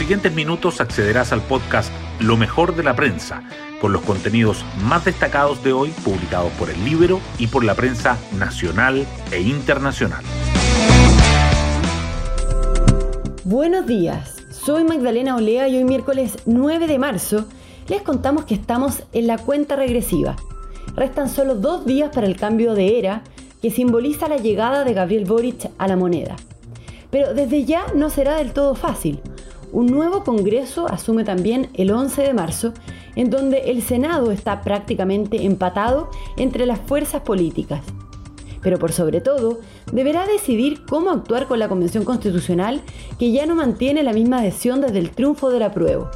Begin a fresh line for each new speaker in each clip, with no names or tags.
siguientes minutos accederás al podcast Lo mejor de la prensa, con los contenidos más destacados de hoy publicados por el libro y por la prensa nacional e internacional.
Buenos días, soy Magdalena Olea y hoy miércoles 9 de marzo les contamos que estamos en la cuenta regresiva. Restan solo dos días para el cambio de era que simboliza la llegada de Gabriel Boric a la moneda. Pero desde ya no será del todo fácil. Un nuevo Congreso asume también el 11 de marzo, en donde el Senado está prácticamente empatado entre las fuerzas políticas. Pero por sobre todo, deberá decidir cómo actuar con la Convención Constitucional, que ya no mantiene la misma adhesión desde el triunfo del apruebo.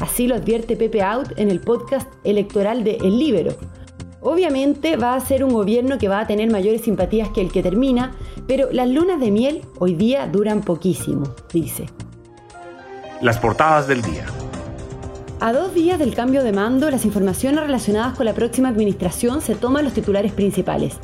Así lo advierte Pepe Out en el podcast electoral de El Libero. Obviamente va a ser un gobierno que va a tener mayores simpatías que el que termina, pero las lunas de miel hoy día duran poquísimo, dice.
Las portadas del día.
A dos días del cambio de mando, las informaciones relacionadas con la próxima administración se toman los titulares principales.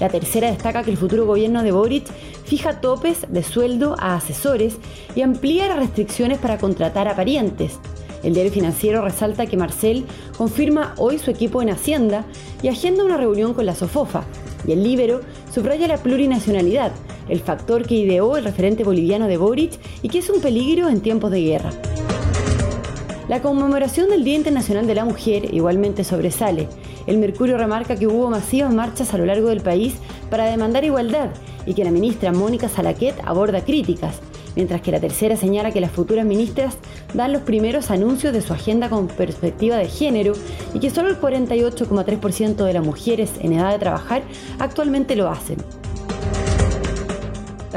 La tercera destaca que el futuro gobierno de Boric fija topes de sueldo a asesores y amplía las restricciones para contratar a parientes. El diario financiero resalta que Marcel confirma hoy su equipo en Hacienda y agenda una reunión con la Sofofa. Y el Libero subraya la plurinacionalidad, el factor que ideó el referente boliviano de Boric y que es un peligro en tiempos de guerra. La conmemoración del Día Internacional de la Mujer igualmente sobresale. El Mercurio remarca que hubo masivas marchas a lo largo del país para demandar igualdad y que la ministra Mónica Salaquet aborda críticas, mientras que la tercera señala que las futuras ministras dan los primeros anuncios de su agenda con perspectiva de género y que solo el 48,3% de las mujeres en edad de trabajar actualmente lo hacen.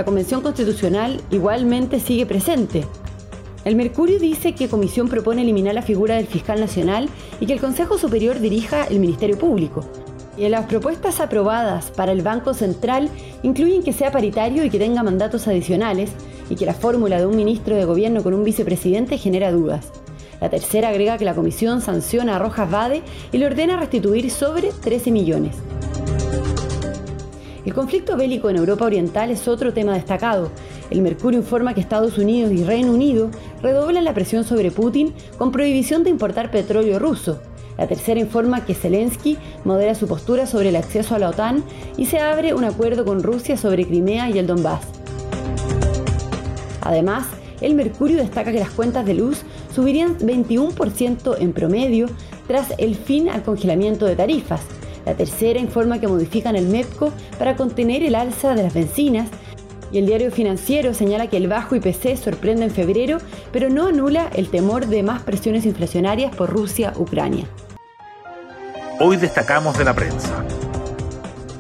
La Convención Constitucional igualmente sigue presente. El Mercurio dice que Comisión propone eliminar la figura del fiscal nacional y que el Consejo Superior dirija el Ministerio Público. Y las propuestas aprobadas para el Banco Central incluyen que sea paritario y que tenga mandatos adicionales y que la fórmula de un ministro de gobierno con un vicepresidente genera dudas. La tercera agrega que la comisión sanciona a Rojas Vade y le ordena restituir sobre 13 millones. El conflicto bélico en Europa Oriental es otro tema destacado. El Mercurio informa que Estados Unidos y Reino Unido redoblan la presión sobre Putin con prohibición de importar petróleo ruso. La tercera informa que Zelensky modera su postura sobre el acceso a la OTAN y se abre un acuerdo con Rusia sobre Crimea y el Donbass. Además, el Mercurio destaca que las cuentas de luz subirían 21% en promedio tras el fin al congelamiento de tarifas, la tercera informa que modifican el MEPCO para contener el alza de las bencinas. Y el diario financiero señala que el bajo IPC sorprende en febrero, pero no anula el temor de más presiones inflacionarias por Rusia-Ucrania.
Hoy destacamos de la prensa.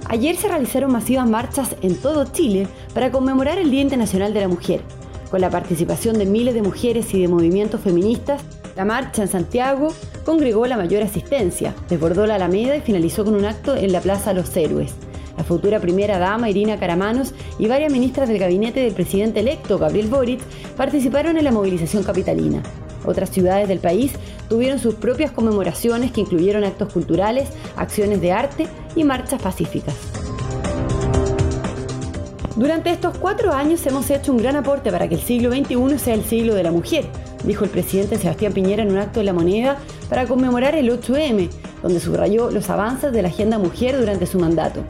Ayer se realizaron masivas marchas en todo Chile para conmemorar el Día Internacional de la Mujer, con la participación de miles de mujeres y de movimientos feministas la marcha en Santiago congregó la mayor asistencia, desbordó la Alameda y finalizó con un acto en la Plaza Los Héroes. La futura primera dama Irina Caramanos y varias ministras del gabinete del presidente electo Gabriel Boric participaron en la movilización capitalina. Otras ciudades del país tuvieron sus propias conmemoraciones que incluyeron actos culturales, acciones de arte y marchas pacíficas. Durante estos cuatro años hemos hecho un gran aporte para que el siglo XXI sea el siglo de la mujer, dijo el presidente Sebastián Piñera en un acto de la moneda para conmemorar el 8M, donde subrayó los avances de la agenda mujer durante su mandato.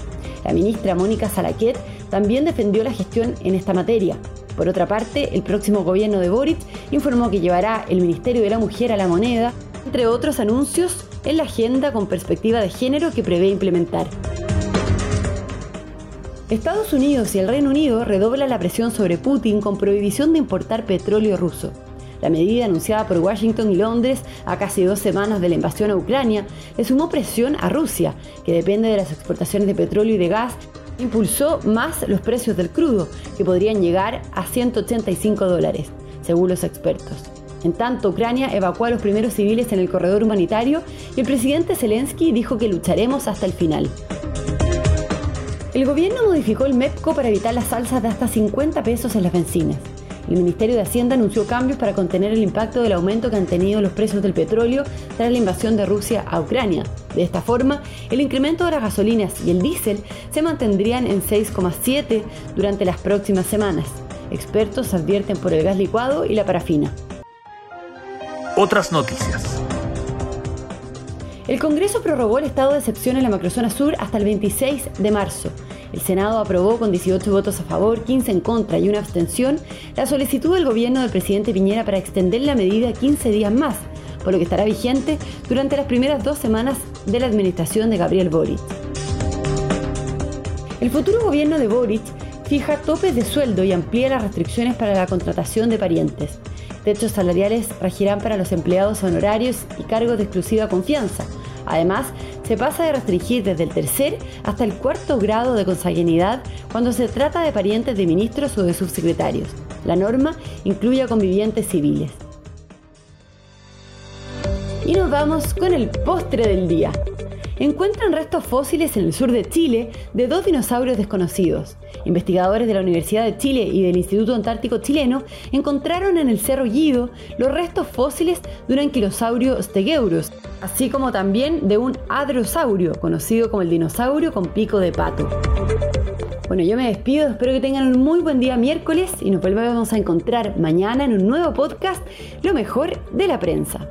La ministra Mónica Salaquet también defendió la gestión en esta materia. Por otra parte, el próximo gobierno de Boric informó que llevará el Ministerio de la Mujer a la moneda, entre otros anuncios en la agenda con perspectiva de género que prevé implementar. Estados Unidos y el Reino Unido redoblan la presión sobre Putin con prohibición de importar petróleo ruso. La medida anunciada por Washington y Londres a casi dos semanas de la invasión a Ucrania le sumó presión a Rusia, que depende de las exportaciones de petróleo y de gas, impulsó más los precios del crudo, que podrían llegar a 185 dólares, según los expertos. En tanto, Ucrania evacuó a los primeros civiles en el corredor humanitario y el presidente Zelensky dijo que lucharemos hasta el final. El gobierno modificó el MEPCO para evitar las alzas de hasta 50 pesos en las bencinas. El Ministerio de Hacienda anunció cambios para contener el impacto del aumento que han tenido los precios del petróleo tras la invasión de Rusia a Ucrania. De esta forma, el incremento de las gasolinas y el diésel se mantendrían en 6,7 durante las próximas semanas. Expertos advierten por el gas licuado y la parafina.
Otras noticias.
El Congreso prorrogó el estado de excepción en la macrozona sur hasta el 26 de marzo. El Senado aprobó con 18 votos a favor, 15 en contra y una abstención la solicitud del gobierno del presidente Piñera para extender la medida 15 días más, por lo que estará vigente durante las primeras dos semanas de la administración de Gabriel Boric. El futuro gobierno de Boric fija topes de sueldo y amplía las restricciones para la contratación de parientes. Techos salariales regirán para los empleados honorarios y cargos de exclusiva confianza. Además, se pasa de restringir desde el tercer hasta el cuarto grado de consanguinidad cuando se trata de parientes de ministros o de subsecretarios. La norma incluye a convivientes civiles. Y nos vamos con el postre del día encuentran restos fósiles en el sur de Chile de dos dinosaurios desconocidos. Investigadores de la Universidad de Chile y del Instituto Antártico Chileno encontraron en el Cerro Guido los restos fósiles de un anquilosaurio stegosaurus, así como también de un hadrosaurio, conocido como el dinosaurio con pico de pato. Bueno, yo me despido, espero que tengan un muy buen día miércoles y nos volvemos a encontrar mañana en un nuevo podcast, Lo mejor de la prensa.